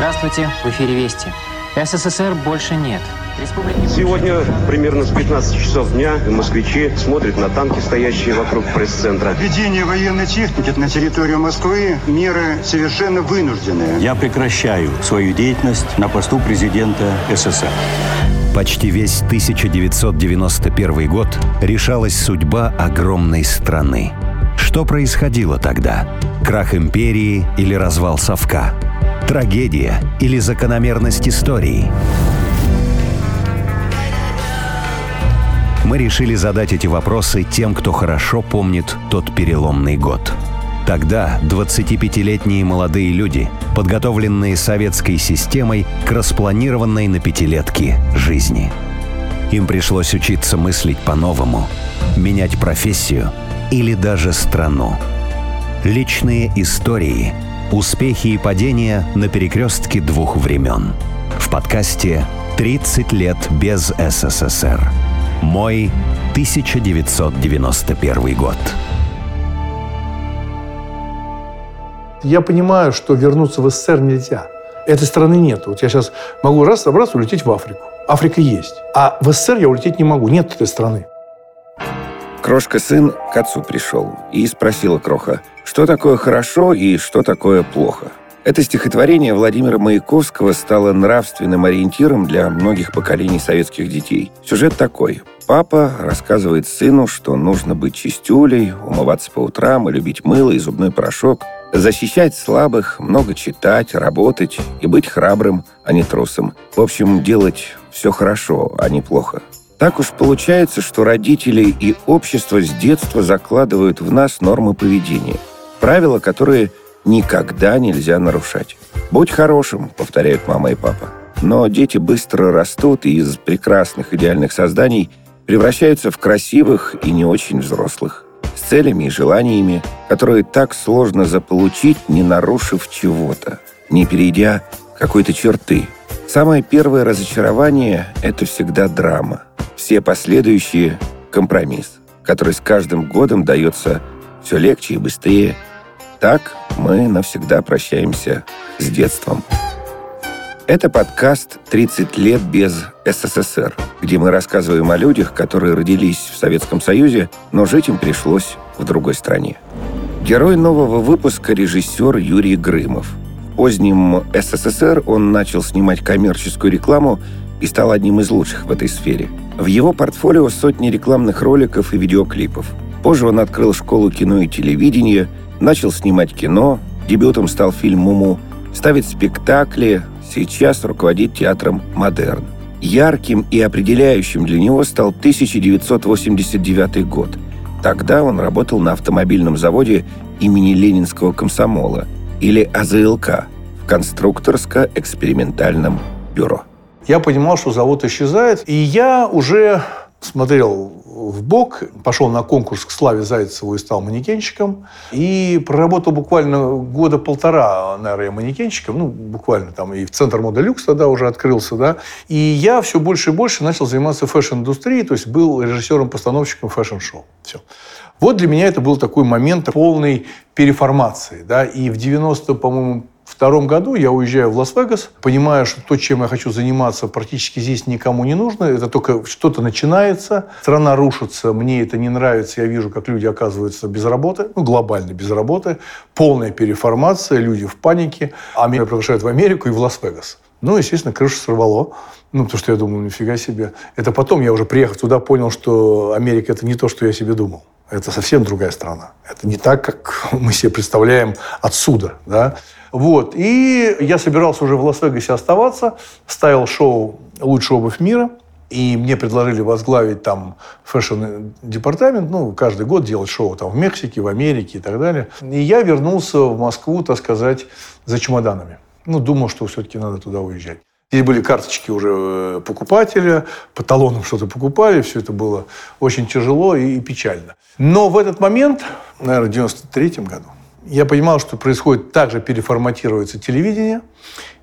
Здравствуйте, в эфире Вести. СССР больше нет. Республики... Сегодня примерно с 15 часов дня москвичи смотрят на танки, стоящие вокруг пресс-центра. Введение военной техники на территорию Москвы – меры совершенно вынужденные. Я прекращаю свою деятельность на посту президента СССР. Почти весь 1991 год решалась судьба огромной страны. Что происходило тогда? Крах империи или развал совка? Трагедия или закономерность истории? Мы решили задать эти вопросы тем, кто хорошо помнит тот переломный год. Тогда 25-летние молодые люди, подготовленные советской системой к распланированной на пятилетки жизни. Им пришлось учиться мыслить по-новому, менять профессию или даже страну. Личные истории – Успехи и падения на перекрестке двух времен. В подкасте «30 лет без СССР». Мой 1991 год. Я понимаю, что вернуться в СССР нельзя. Этой страны нет. Вот я сейчас могу раз собраться улететь в Африку. Африка есть. А в СССР я улететь не могу. Нет этой страны. Крошка-сын к отцу пришел и спросила Кроха, что такое хорошо и что такое плохо. Это стихотворение Владимира Маяковского стало нравственным ориентиром для многих поколений советских детей. Сюжет такой. Папа рассказывает сыну, что нужно быть чистюлей, умываться по утрам и любить мыло и зубной порошок, защищать слабых, много читать, работать и быть храбрым, а не трусом. В общем, делать все хорошо, а не плохо. Так уж получается, что родители и общество с детства закладывают в нас нормы поведения. Правила, которые никогда нельзя нарушать. «Будь хорошим», — повторяют мама и папа. Но дети быстро растут и из прекрасных идеальных созданий превращаются в красивых и не очень взрослых. С целями и желаниями, которые так сложно заполучить, не нарушив чего-то, не перейдя какой-то черты. Самое первое разочарование — это всегда драма — все последующие – компромисс, который с каждым годом дается все легче и быстрее. Так мы навсегда прощаемся с детством. Это подкаст «30 лет без СССР», где мы рассказываем о людях, которые родились в Советском Союзе, но жить им пришлось в другой стране. Герой нового выпуска – режиссер Юрий Грымов. Позднем СССР он начал снимать коммерческую рекламу и стал одним из лучших в этой сфере – в его портфолио сотни рекламных роликов и видеоклипов. Позже он открыл школу кино и телевидения, начал снимать кино, дебютом стал фильм «Муму», ставит спектакли, сейчас руководит театром «Модерн». Ярким и определяющим для него стал 1989 год. Тогда он работал на автомобильном заводе имени Ленинского комсомола, или АЗЛК, в конструкторско-экспериментальном бюро я понимал, что завод исчезает, и я уже смотрел в бок, пошел на конкурс к Славе Зайцеву и стал манекенщиком. И проработал буквально года полтора, наверное, манекенщиком, ну, буквально там и в Центр мода люкс тогда уже открылся, да. И я все больше и больше начал заниматься fashion-индустрией, то есть был режиссером-постановщиком fashion-шоу. Все. Вот для меня это был такой момент полной переформации, да. И в 90, по-моему, втором году я уезжаю в Лас-Вегас, понимаю, что то, чем я хочу заниматься, практически здесь никому не нужно. Это только что-то начинается. Страна рушится, мне это не нравится. Я вижу, как люди оказываются без работы, ну, глобально без работы. Полная переформация, люди в панике. А меня приглашают в Америку и в Лас-Вегас. Ну, естественно, крышу сорвало. Ну, потому что я думал, нифига себе. Это потом я уже приехав туда, понял, что Америка – это не то, что я себе думал. Это совсем другая страна. Это не так, как мы себе представляем отсюда. Да? Вот. И я собирался уже в Лас-Вегасе оставаться, ставил шоу «Лучшая обувь мира», и мне предложили возглавить там fashion-департамент, ну, каждый год делать шоу там в Мексике, в Америке и так далее. И я вернулся в Москву, так сказать, за чемоданами. Ну, думал, что все-таки надо туда уезжать. Здесь были карточки уже э, покупателя, по талонам что-то покупали, все это было очень тяжело и печально. Но в этот момент, наверное, в 93 году, я понимал, что происходит, также переформатируется телевидение,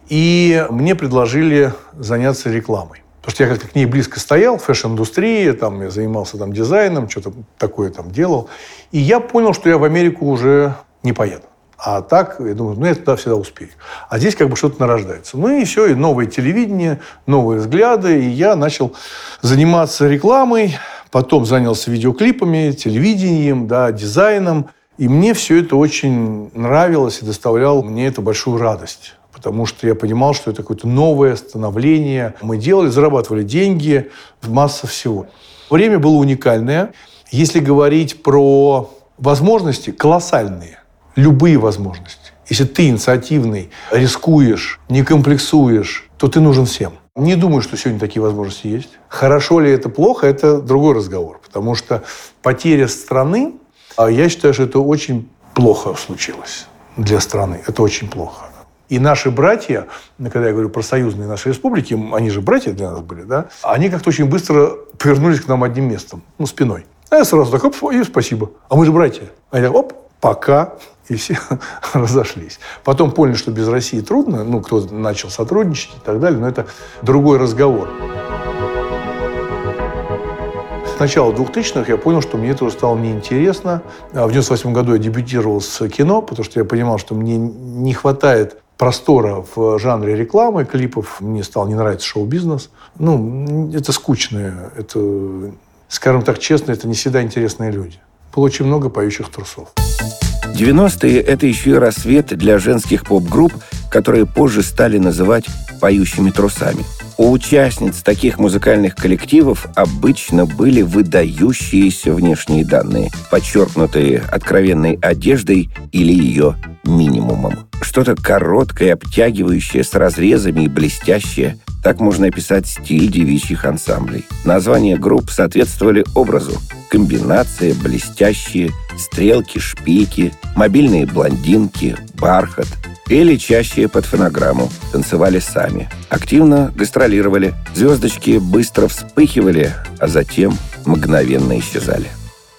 и мне предложили заняться рекламой. Потому что я как-то к ней близко стоял, fashion-индустрия, там я занимался там дизайном, что-то такое там делал. И я понял, что я в Америку уже не поеду. А так, я думаю, ну, я туда всегда успею. А здесь как бы что-то нарождается. Ну и все, и новое телевидение, новые взгляды. И я начал заниматься рекламой, потом занялся видеоклипами, телевидением, да, дизайном. И мне все это очень нравилось и доставляло мне это большую радость. Потому что я понимал, что это какое-то новое становление. Мы делали, зарабатывали деньги, масса всего. Время было уникальное. Если говорить про возможности, колоссальные. Любые возможности. Если ты инициативный, рискуешь, не комплексуешь, то ты нужен всем. Не думаю, что сегодня такие возможности есть. Хорошо ли это, плохо, это другой разговор. Потому что потеря страны, а я считаю, что это очень плохо случилось для страны. Это очень плохо. И наши братья, когда я говорю про союзные наши республики, они же братья для нас были, да, они как-то очень быстро повернулись к нам одним местом, ну, спиной. А я сразу так, оп, и спасибо. А мы же братья. Они так, оп, пока. И все разошлись. Потом поняли, что без России трудно. Ну, кто начал сотрудничать и так далее. Но это другой разговор. С начала 2000-х я понял, что мне это уже стало неинтересно. А в 98 году я дебютировал с кино, потому что я понимал, что мне не хватает простора в жанре рекламы, клипов. Мне стал не нравиться шоу-бизнес. Ну, это скучное, это, скажем так честно, это не всегда интересные люди. Было много поющих трусов. 90-е – это еще и рассвет для женских поп-групп, которые позже стали называть «поющими трусами». У участниц таких музыкальных коллективов обычно были выдающиеся внешние данные, подчеркнутые откровенной одеждой или ее минимумом. Что-то короткое, обтягивающее, с разрезами и блестящее. Так можно описать стиль девичьих ансамблей. Названия групп соответствовали образу. Комбинация, блестящие, стрелки, шпики, мобильные блондинки, бархат. Пели чаще под фонограмму, танцевали сами. Активно гастролировали. Звездочки быстро вспыхивали, а затем мгновенно исчезали.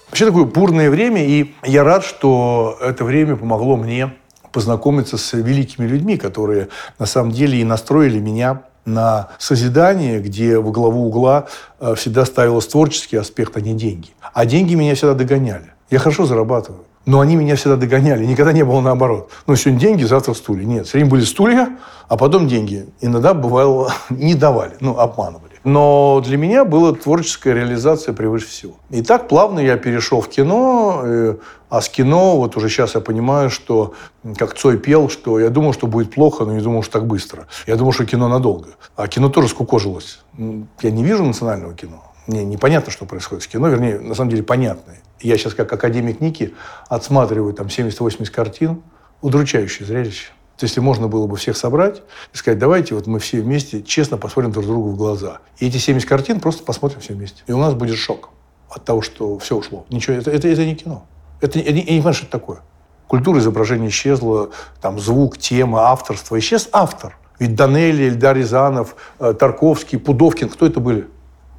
Вообще такое бурное время, и я рад, что это время помогло мне познакомиться с великими людьми, которые на самом деле и настроили меня на созидание, где во главу угла э, всегда ставилось творческий аспект, а не деньги. А деньги меня всегда догоняли. Я хорошо зарабатываю. Но они меня всегда догоняли. Никогда не было наоборот. Ну, сегодня деньги, завтра стулья. Нет, все время были стулья, а потом деньги. Иногда бывало не давали, ну, обманывали. Но для меня была творческая реализация превыше всего. И так плавно я перешел в кино, э, а с кино вот уже сейчас я понимаю, что, как Цой пел, что я думал, что будет плохо, но не думал, что так быстро. Я думал, что кино надолго. А кино тоже скукожилось. Я не вижу национального кино. Мне непонятно, что происходит с кино. Вернее, на самом деле понятно. Я сейчас как академик Ники отсматриваю там 70-80 картин. Удручающее зрелище. То есть, если можно было бы всех собрать и сказать, давайте вот мы все вместе честно посмотрим друг другу в глаза. И эти 70 картин просто посмотрим все вместе. И у нас будет шок от того, что все ушло. Ничего, это, это, это не кино. Это, я, не, я не понимаю, что это такое. Культура изображения исчезла, там звук, тема, авторство. Исчез автор. Ведь Данелли, Эльдар Рязанов, э, Тарковский, Пудовкин, кто это были?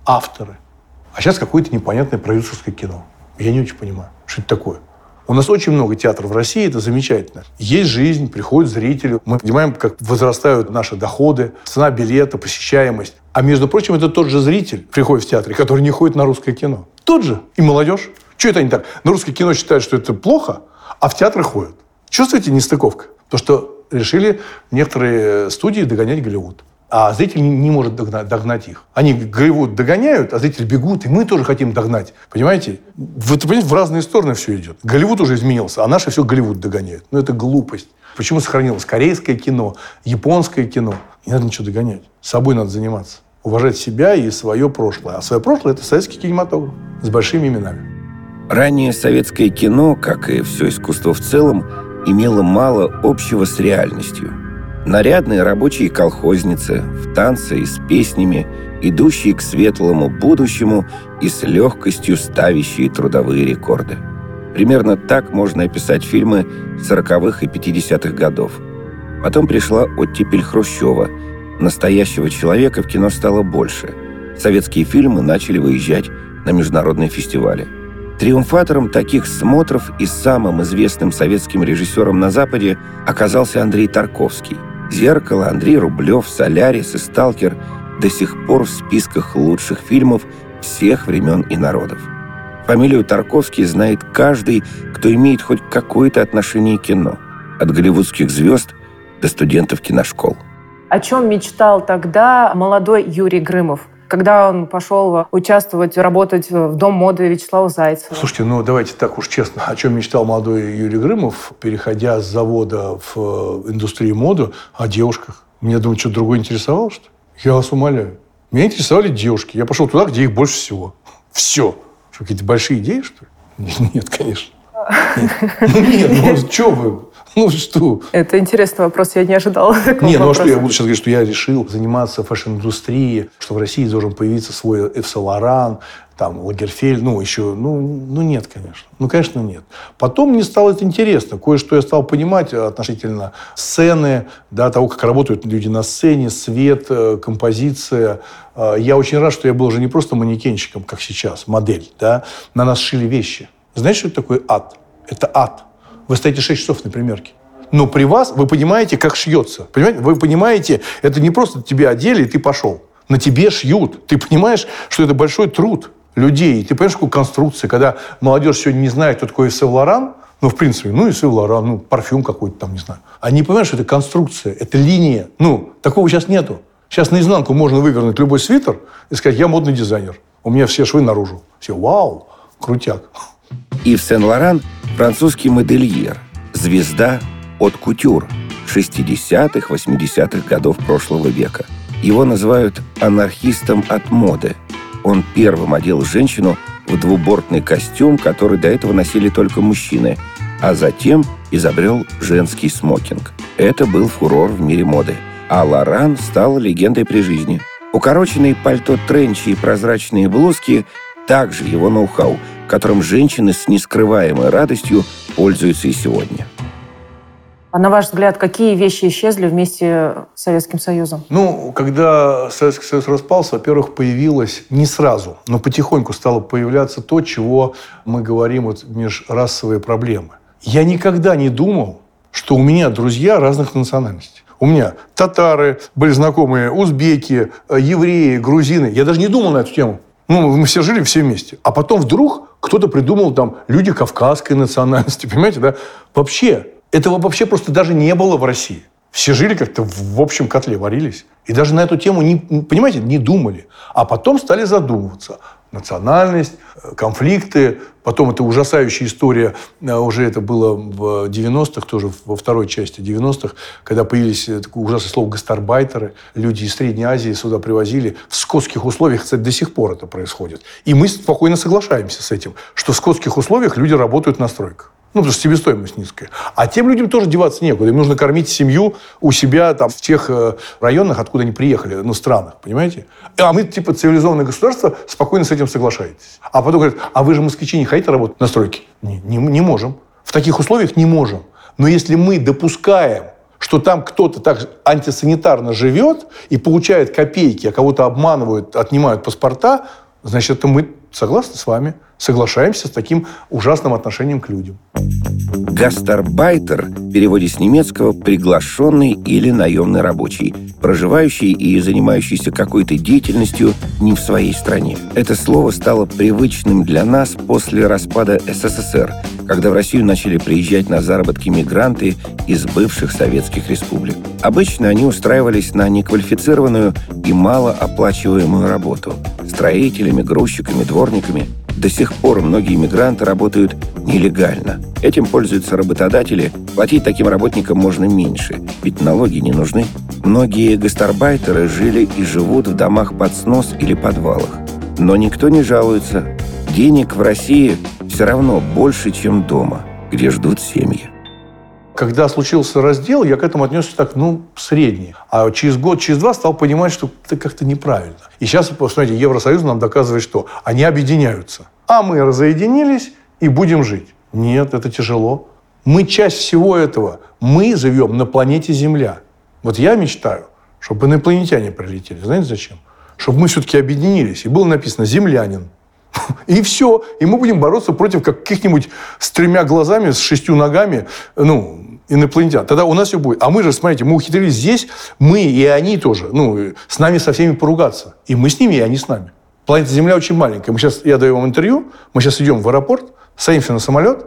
Авторы. А сейчас какое-то непонятное продюсерское кино. Я не очень понимаю, что это такое. У нас очень много театров в России, это замечательно. Есть жизнь, приходят зрители. Мы понимаем, как возрастают наши доходы, цена билета, посещаемость. А между прочим, это тот же зритель приходит в театр, который не ходит на русское кино. Тот же. И молодежь. Что это они так? На русское кино считают, что это плохо, а в театры ходят. Чувствуете нестыковка? То, что решили некоторые студии догонять Голливуд а зритель не может догнать, их. Они Голливуд догоняют, а зрители бегут, и мы тоже хотим догнать. Понимаете? В, понимаете, в разные стороны все идет. Голливуд уже изменился, а наши все Голливуд догоняют. Ну, это глупость. Почему сохранилось корейское кино, японское кино? Не надо ничего догонять. С собой надо заниматься. Уважать себя и свое прошлое. А свое прошлое – это советский кинематограф с большими именами. Ранее советское кино, как и все искусство в целом, имело мало общего с реальностью – Нарядные рабочие колхозницы в танце и с песнями, идущие к светлому будущему и с легкостью ставящие трудовые рекорды. Примерно так можно описать фильмы 40-х и 50-х годов. Потом пришла оттепель Хрущева. Настоящего человека в кино стало больше. Советские фильмы начали выезжать на международные фестивали. Триумфатором таких смотров и самым известным советским режиссером на Западе оказался Андрей Тарковский – «Зеркало», Андрей Рублев, «Солярис» и «Сталкер» до сих пор в списках лучших фильмов всех времен и народов. Фамилию Тарковский знает каждый, кто имеет хоть какое-то отношение к кино. от голливудских звезд до студентов киношкол. О чем мечтал тогда молодой Юрий Грымов? Когда он пошел участвовать, работать в Дом моды Вячеслава Зайцева. Слушайте, ну давайте так уж честно. О чем мечтал молодой Юрий Грымов, переходя с завода в э, индустрию моды, о девушках? Мне, думаю, что другое интересовало, что ли? Я вас умоляю. Меня интересовали девушки. Я пошел туда, где их больше всего. Все. Что, какие-то большие идеи, что ли? Нет, конечно. Нет, ну что вы? Ну что? Это интересный вопрос, я не ожидала такого Не, ну а что я буду сейчас говорить, что я решил заниматься fashion-индустрией, что в России должен появиться свой Ев Лоран, там, Лагерфель, ну, еще, ну, ну, нет, конечно. Ну, конечно, нет. Потом мне стало это интересно. Кое-что я стал понимать относительно сцены, да, того, как работают люди на сцене, свет, э, композиция. Э, Я очень рад, что я был уже не просто манекенщиком, как сейчас, модель, да. На нас шили вещи. Знаете, что это такое ад? Это ад. Вы стоите 6 часов на примерке. Но при вас вы понимаете, как шьется. Понимаете? Вы понимаете, это не просто тебе одели, и ты пошел. На тебе шьют. Ты понимаешь, что это большой труд людей. И ты понимаешь, какую конструкцию, когда молодежь сегодня не знает, кто такой Исев Лоран, ну, в принципе, ну, Исев Лоран, ну, парфюм какой-то там, не знаю. Они понимают, что это конструкция, это линия. Ну, такого сейчас нету. Сейчас наизнанку можно вывернуть любой свитер и сказать, я модный дизайнер. У меня все швы наружу. Все, вау, крутяк. Ив Сен-Лоран – французский модельер, звезда от кутюр 60-х, 80-х годов прошлого века. Его называют анархистом от моды. Он первым одел женщину в двубортный костюм, который до этого носили только мужчины, а затем изобрел женский смокинг. Это был фурор в мире моды. А Лоран стал легендой при жизни. Укороченные пальто тренчи и прозрачные блузки – также его ноу-хау, которым женщины с нескрываемой радостью пользуются и сегодня. А на ваш взгляд, какие вещи исчезли вместе с Советским Союзом? Ну, когда Советский Союз распался, во-первых, появилось не сразу, но потихоньку стало появляться то, чего мы говорим, вот межрасовые проблемы. Я никогда не думал, что у меня друзья разных национальностей. У меня татары были знакомые, узбеки, евреи, грузины. Я даже не думал на эту тему. Ну, мы все жили все вместе. А потом вдруг кто-то придумал там люди кавказской национальности, понимаете, да? Вообще, этого вообще просто даже не было в России. Все жили как-то в общем котле, варились. И даже на эту тему, не, понимаете, не думали. А потом стали задумываться. Национальность, конфликты. Потом это ужасающая история. Уже это было в 90-х, тоже во второй части 90-х, когда появились такое ужасное слово «гастарбайтеры». Люди из Средней Азии сюда привозили. В скотских условиях, кстати, до сих пор это происходит. И мы спокойно соглашаемся с этим, что в скотских условиях люди работают на стройках. Ну, потому что себестоимость низкая. А тем людям тоже деваться некуда. Им нужно кормить семью у себя там, в тех районах, откуда они приехали, ну, странах, понимаете? А мы, типа, цивилизованное государство, спокойно с этим соглашаетесь. А потом говорят, а вы же, москвичи, не хотите работать на стройке? Не, не, не можем. В таких условиях не можем. Но если мы допускаем, что там кто-то так антисанитарно живет и получает копейки, а кого-то обманывают, отнимают паспорта, значит, это мы согласны с вами соглашаемся с таким ужасным отношением к людям. Гастарбайтер в переводе с немецкого «приглашенный» или «наемный рабочий», проживающий и занимающийся какой-то деятельностью не в своей стране. Это слово стало привычным для нас после распада СССР, когда в Россию начали приезжать на заработки мигранты из бывших советских республик. Обычно они устраивались на неквалифицированную и малооплачиваемую работу – строителями, грузчиками, дворниками – до сих пор многие иммигранты работают нелегально. Этим пользуются работодатели. Платить таким работникам можно меньше, ведь налоги не нужны. Многие гастарбайтеры жили и живут в домах под снос или подвалах. Но никто не жалуется. Денег в России все равно больше, чем дома, где ждут семьи. Когда случился раздел, я к этому отнесся так, ну, средний. А через год, через два стал понимать, что это как-то неправильно. И сейчас, посмотрите, Евросоюз нам доказывает, что они объединяются. А мы разоединились и будем жить. Нет, это тяжело. Мы часть всего этого. Мы живем на планете Земля. Вот я мечтаю, чтобы инопланетяне прилетели. Знаете зачем? Чтобы мы все-таки объединились. И было написано «землянин». И все. И мы будем бороться против каких-нибудь с тремя глазами, с шестью ногами, ну, инопланетян. Тогда у нас все будет. А мы же, смотрите, мы ухитрились здесь, мы и они тоже, ну, с нами со всеми поругаться. И мы с ними, и они с нами. Планета Земля очень маленькая. Мы сейчас, я даю вам интервью, мы сейчас идем в аэропорт, садимся на самолет,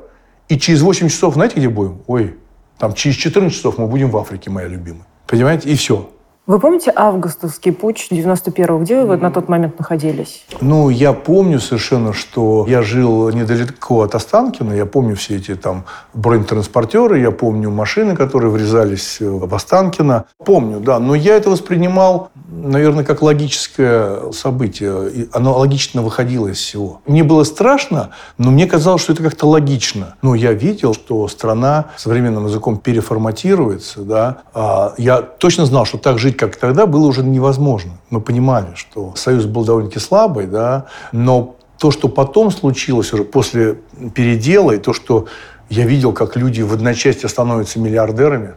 и через 8 часов, знаете, где будем? Ой, Там через 14 часов мы будем в Африке, моя любимая. Понимаете? И все. Вы помните августовский путь 91-го? Где вы на тот момент находились? Ну, я помню совершенно, что я жил недалеко от Останкина. Я помню все эти там бронетранспортеры, я помню машины, которые врезались в Останкино. Помню, да. Но я это воспринимал, наверное, как логическое событие. И оно логично выходило из всего. Мне было страшно, но мне казалось, что это как-то логично. Но я видел, что страна современным языком переформатируется. Да. А я точно знал, что так жить жить, как тогда, было уже невозможно. Мы понимали, что Союз был довольно-таки слабый, да, но то, что потом случилось уже после передела, и то, что я видел, как люди в одночасье становятся миллиардерами,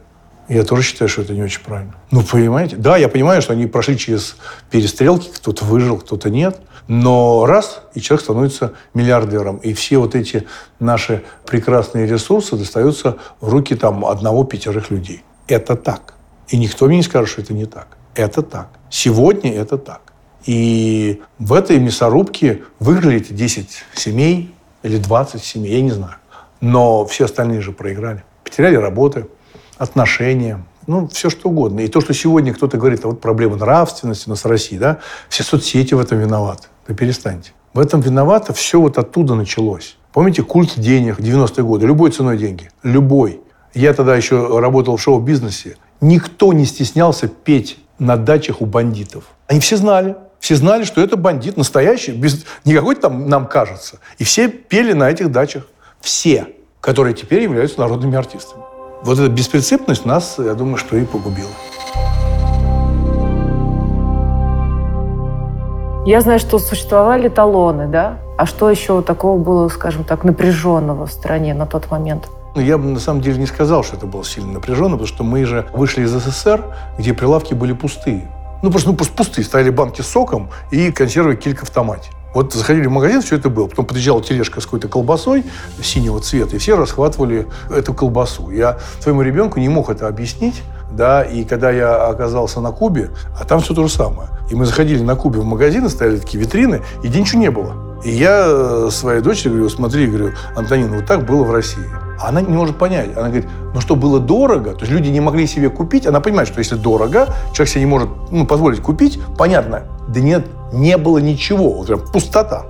я тоже считаю, что это не очень правильно. Ну, понимаете? Да, я понимаю, что они прошли через перестрелки, кто-то выжил, кто-то нет. Но раз, и человек становится миллиардером. И все вот эти наши прекрасные ресурсы достаются в руки там одного-пятерых людей. Это так. И никто мне не скажет, что это не так. Это так. Сегодня это так. И в этой мясорубке выиграли эти 10 семей или 20 семей, я не знаю. Но все остальные же проиграли. Потеряли работы, отношения, ну, все что угодно. И то, что сегодня кто-то говорит, а вот проблема нравственности у нас в России, да, все соцсети в этом виноваты. Да перестаньте. В этом виновато все вот оттуда началось. Помните культ денег 90-е годы? Любой ценой деньги. Любой. Я тогда еще работал в шоу-бизнесе. Никто не стеснялся петь на дачах у бандитов. Они все знали. Все знали, что это бандит настоящий, без никакой там нам кажется. И все пели на этих дачах. Все, которые теперь являются народными артистами. Вот эта беспринципность нас, я думаю, что и погубила. Я знаю, что существовали талоны, да? А что еще такого было, скажем так, напряженного в стране на тот момент? Но ну, я бы на самом деле не сказал, что это было сильно напряженно, потому что мы же вышли из СССР, где прилавки были пустые. Ну, просто, ну, просто пустые. Стояли банки с соком и консервы килька в автомате. Вот заходили в магазин, все это было. Потом подъезжала тележка с какой-то колбасой синего цвета, и все расхватывали эту колбасу. Я своему ребенку не мог это объяснить, да, и когда я оказался на Кубе, а там все то же самое. И мы заходили на Кубе в магазины, стояли такие витрины, и ничего не было. И я э, своей дочери говорю, смотри, говорю, Антонина, вот так было в России. Она не может понять. Она говорит, ну что, было дорого? То есть люди не могли себе купить. Она понимает, что если дорого, человек себе не может ну, позволить купить. Понятно. Да нет, не было ничего. Вот прям пустота.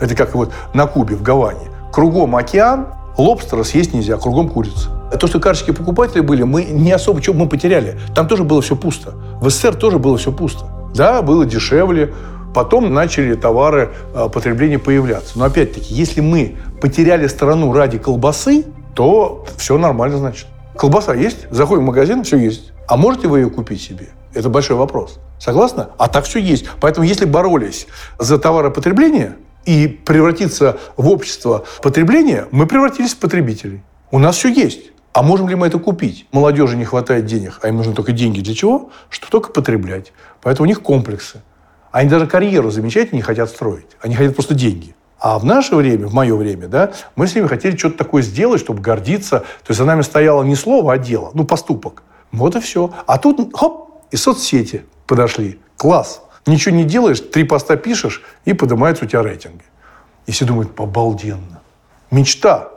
Это как вот на Кубе, в Гаване. Кругом океан, лобстера съесть нельзя, кругом курица. То, что карточки покупатели были, мы не особо чего мы потеряли. Там тоже было все пусто. В СССР тоже было все пусто. Да, было дешевле, Потом начали товары а, потребления появляться. Но опять-таки, если мы потеряли страну ради колбасы, то все нормально, значит. Колбаса есть, заходим в магазин, все есть. А можете вы ее купить себе? Это большой вопрос. Согласна? А так все есть. Поэтому если боролись за товаропотребление и превратиться в общество потребления, мы превратились в потребителей. У нас все есть. А можем ли мы это купить? Молодежи не хватает денег, а им нужны только деньги для чего? Чтобы только потреблять. Поэтому у них комплексы. Они даже карьеру замечательно не хотят строить. Они хотят просто деньги. А в наше время, в мое время, да, мы с ними хотели что-то такое сделать, чтобы гордиться. То есть за нами стояло не слово, а дело, ну, поступок. Вот и все. А тут, хоп, и соцсети подошли. Класс. Ничего не делаешь, три поста пишешь, и поднимаются у тебя рейтинги. И все думают, обалденно. Мечта.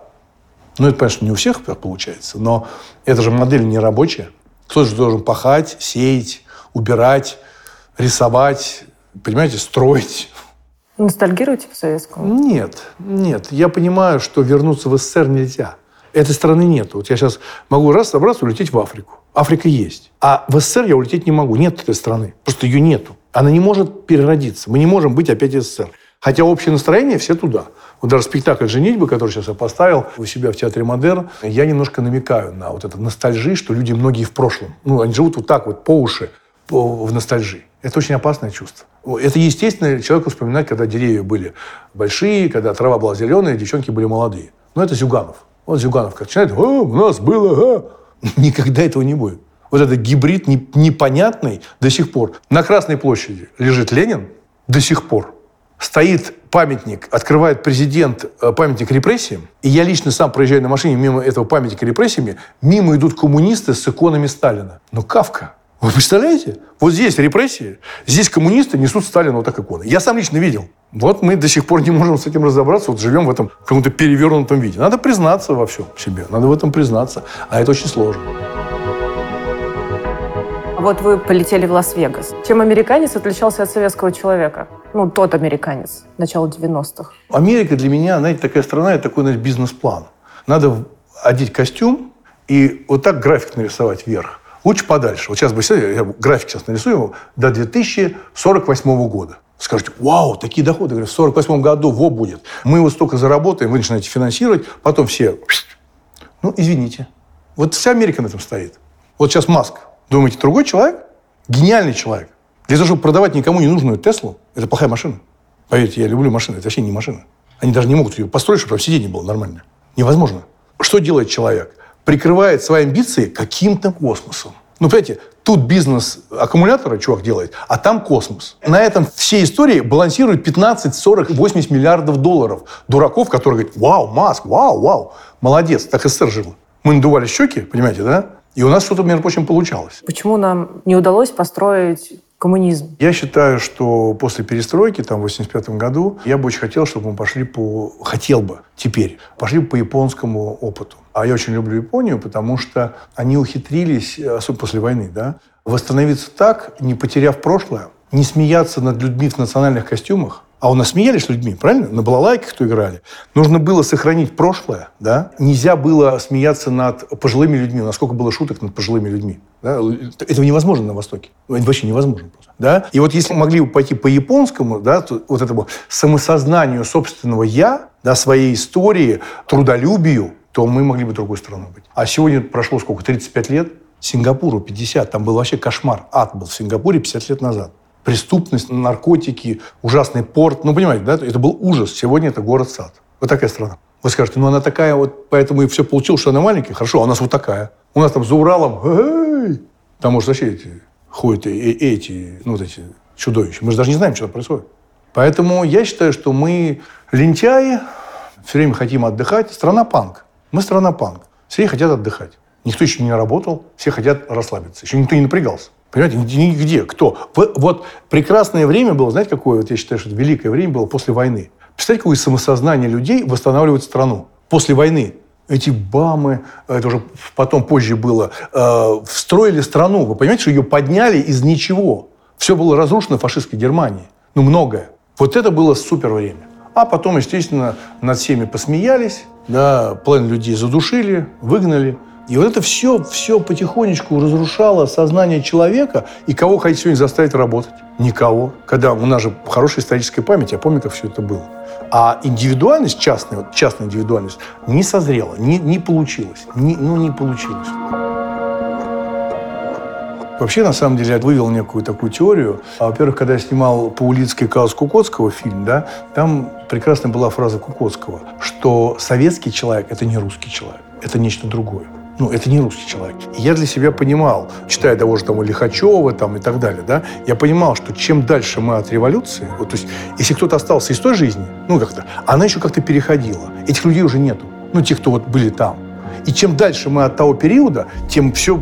Ну, это, конечно, не у всех так получается, но это же модель не рабочая. Кто же должен пахать, сеять, убирать, рисовать, понимаете, строить. Ностальгируете по советскому? Нет, нет. Я понимаю, что вернуться в СССР нельзя. Этой страны нет. Вот я сейчас могу раз собраться улететь в Африку. Африка есть. А в СССР я улететь не могу. Нет этой страны. Просто ее нету. Она не может переродиться. Мы не можем быть опять СССР. Хотя общее настроение все туда. Вот даже спектакль «Женитьба», который сейчас я поставил у себя в Театре Модерн, я немножко намекаю на вот это ностальжи, что люди многие в прошлом. Ну, они живут вот так вот по уши в ностальжи. Это очень опасное чувство. Это естественно человеку вспоминать, когда деревья были большие, когда трава была зеленая, девчонки были молодые. Но это Зюганов. Вот Зюганов как начинает, о, у нас было, а. Никогда этого не будет. Вот этот гибрид непонятный до сих пор. На Красной площади лежит Ленин до сих пор. Стоит памятник, открывает президент э, памятник репрессиям, и я лично сам проезжаю на машине мимо этого памятника репрессиями, мимо идут коммунисты с иконами Сталина. Ну, Кавка. Вы представляете? Вот здесь репрессии, здесь коммунисты несут Сталина вот так иконы. Я сам лично видел. Вот мы до сих пор не можем с этим разобраться, вот живем в этом каком-то перевернутом виде. Надо признаться во всем себе, надо в этом признаться, а это очень сложно. Вот вы полетели в Лас-Вегас. Чем американец отличался от советского человека? Ну, тот американец, начала 90-х. Америка для меня, знаете, такая страна, это такой, знаете, бизнес-план. Надо одеть костюм и вот так график нарисовать вверх. Лучше подальше. Вот сейчас бы я график сейчас нарисую до 2048 года. Скажете, вау, такие доходы. Говорю, в 48 году во будет. Мы вот столько заработаем, вы начинаете финансировать, потом все... Ну, извините. Вот вся Америка на этом стоит. Вот сейчас Маск. Думаете, другой человек? Гениальный человек. Для того, чтобы продавать никому не нужную Теслу, это плохая машина. Поверьте, я люблю машины. Это вообще не машина. Они даже не могут ее построить, чтобы там сиденье было нормально. Невозможно. Что делает человек? Прикрывает свои амбиции каким-то космосом. Ну, понимаете, тут бизнес аккумулятора чувак делает, а там космос. На этом все истории балансируют 15, 40, 80 миллиардов долларов. Дураков, которые говорят, вау, Маск, вау, вау, молодец, так СССР жил. Мы надували щеки, понимаете, да? И у нас что-то, между прочим, получалось. Почему нам не удалось построить коммунизм? Я считаю, что после перестройки, там, в 85 году, я бы очень хотел, чтобы мы пошли по... Хотел бы теперь. Пошли по японскому опыту. А я очень люблю Японию, потому что они ухитрились, особенно после войны, да, восстановиться так, не потеряв прошлое, не смеяться над людьми в национальных костюмах, а у нас смеялись людьми, правильно? На балалайке кто играли. Нужно было сохранить прошлое, да? Нельзя было смеяться над пожилыми людьми. У нас сколько было шуток над пожилыми людьми. Да? Этого невозможно на Востоке. Это вообще невозможно просто. Да? И вот если могли бы пойти по японскому, да, то вот этому самосознанию собственного «я», да, своей истории, трудолюбию, то мы могли бы другой страной быть. А сегодня прошло сколько, 35 лет? Сингапуру 50, там был вообще кошмар. Ад был в Сингапуре 50 лет назад преступность, наркотики, ужасный порт. Ну, понимаете, да? Это был ужас. Сегодня это город-сад. Вот такая страна. Вы скажете, ну она такая вот, поэтому и все получилось, что она маленькая. Хорошо, а у нас вот такая. У нас там за Уралом, эй, там, может, вообще эти, ходят эти, ну, вот эти чудовища. Мы же даже не знаем, что происходит. Поэтому я считаю, что мы лентяи, все время хотим отдыхать. Страна панк. Мы страна панк. Все хотят отдыхать. Никто еще не работал, все хотят расслабиться. Еще никто не напрягался. Понимаете, нигде. Кто? Вот, прекрасное время было, знаете, какое? Вот я считаю, что это великое время было после войны. Представляете, какое самосознание людей восстанавливает страну после войны. Эти БАМы, это уже потом позже было, э, встроили страну. Вы понимаете, что ее подняли из ничего. Все было разрушено в фашистской Германии. Ну, многое. Вот это было супер время. А потом, естественно, над всеми посмеялись, да, половину людей задушили, выгнали. И вот это все, все потихонечку разрушало сознание человека. И кого хотите сегодня заставить работать? Никого. Когда у нас же хорошая историческая память, я помню, как все это было. А индивидуальность, частная, частная индивидуальность, не созрела, не, не получилось. Не, ну, не получилось. Вообще, на самом деле, я вывел некую такую теорию. А, во-первых, когда я снимал Паулицкий Каус Кукотского фильм, да, там прекрасная была фраза Кукотского, что советский человек – это не русский человек, это нечто другое ну, это не русский человек. Я для себя понимал, читая того же там Лихачева там, и так далее, да, я понимал, что чем дальше мы от революции, вот, то есть, если кто-то остался из той жизни, ну, как-то, она еще как-то переходила. Этих людей уже нету. Ну, тех, кто вот были там. И чем дальше мы от того периода, тем все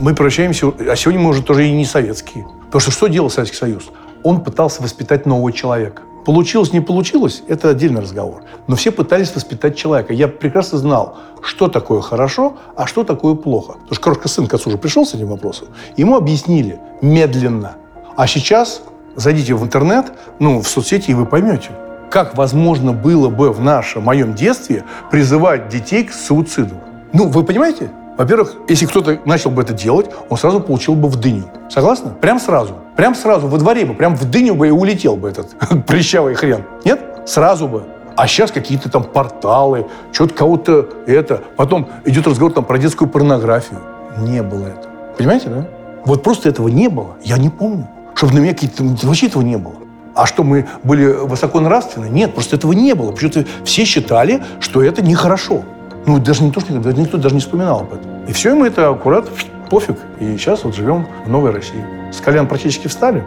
мы превращаемся... А сегодня мы уже тоже и не советские. Потому что что делал Советский Союз? Он пытался воспитать нового человека. Получилось, не получилось, это отдельный разговор. Но все пытались воспитать человека. Я прекрасно знал, что такое хорошо, а что такое плохо. Потому что крошка сын к отцу уже пришел с этим вопросом. Ему объяснили медленно. А сейчас зайдите в интернет, ну, в соцсети, и вы поймете, как возможно было бы в нашем, моем детстве призывать детей к суициду. Ну, вы понимаете? Во-первых, если кто-то начал бы это делать, он сразу получил бы в дыню. Согласны? Прям сразу. Прям сразу во дворе бы, прям в дыню бы и улетел бы этот прыщавый хрен. Нет? Сразу бы. А сейчас какие-то там порталы, что-то кого-то это. Потом идет разговор там про детскую порнографию. Не было этого. Понимаете, да? Вот просто этого не было. Я не помню. Чтобы на меня какие-то... Вообще этого не было. А что, мы были высоко нравственны? Нет, просто этого не было. Почему-то все считали, что это нехорошо. Ну, даже не то, что никто даже не вспоминал об этом. И все, и мы это аккурат, пофиг. И сейчас вот живем в новой России. С колен практически встали,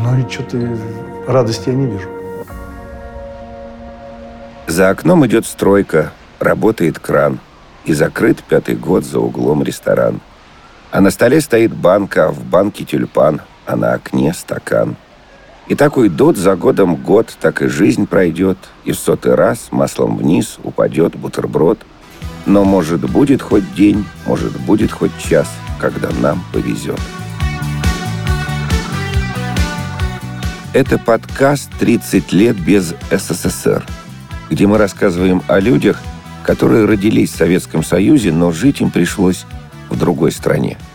но и что-то радости я не вижу. За окном идет стройка, работает кран. И закрыт пятый год за углом ресторан. А на столе стоит банка, а в банке тюльпан, а на окне стакан. И такой дот за годом год, так и жизнь пройдет, и в сотый раз маслом вниз упадет бутерброд. Но может будет хоть день, может будет хоть час, когда нам повезет. Это подкаст «30 лет без СССР», где мы рассказываем о людях, которые родились в Советском Союзе, но жить им пришлось в другой стране –